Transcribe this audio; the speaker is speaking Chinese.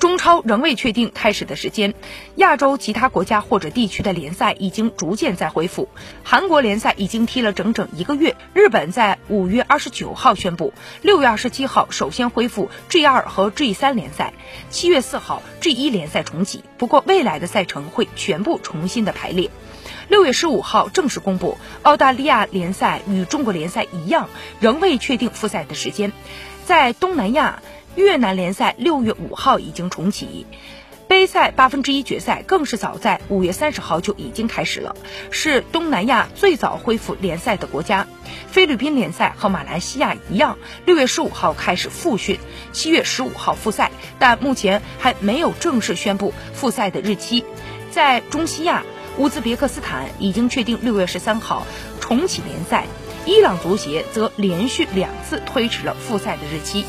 中超仍未确定开始的时间。亚洲其他国家或者地区的联赛已经逐渐在恢复。韩国联赛已经踢了整整一个月。日本在五月二十九号宣布，六月二十七号首先恢复 G 二和 G 三联赛，七月四号 G 一联赛重启。不过未来的赛程会全部重新的排列。六月十五号正式公布，澳大利亚联赛与中国联赛一样，仍未确定复赛的时间。在东南亚。越南联赛六月五号已经重启，杯赛八分之一决赛更是早在五月三十号就已经开始了，是东南亚最早恢复联赛的国家。菲律宾联赛和马来西亚一样，六月十五号开始复训，七月十五号复赛，但目前还没有正式宣布复赛的日期。在中西亚，乌兹别克斯坦已经确定六月十三号重启联赛，伊朗足协则连续两次推迟了复赛的日期。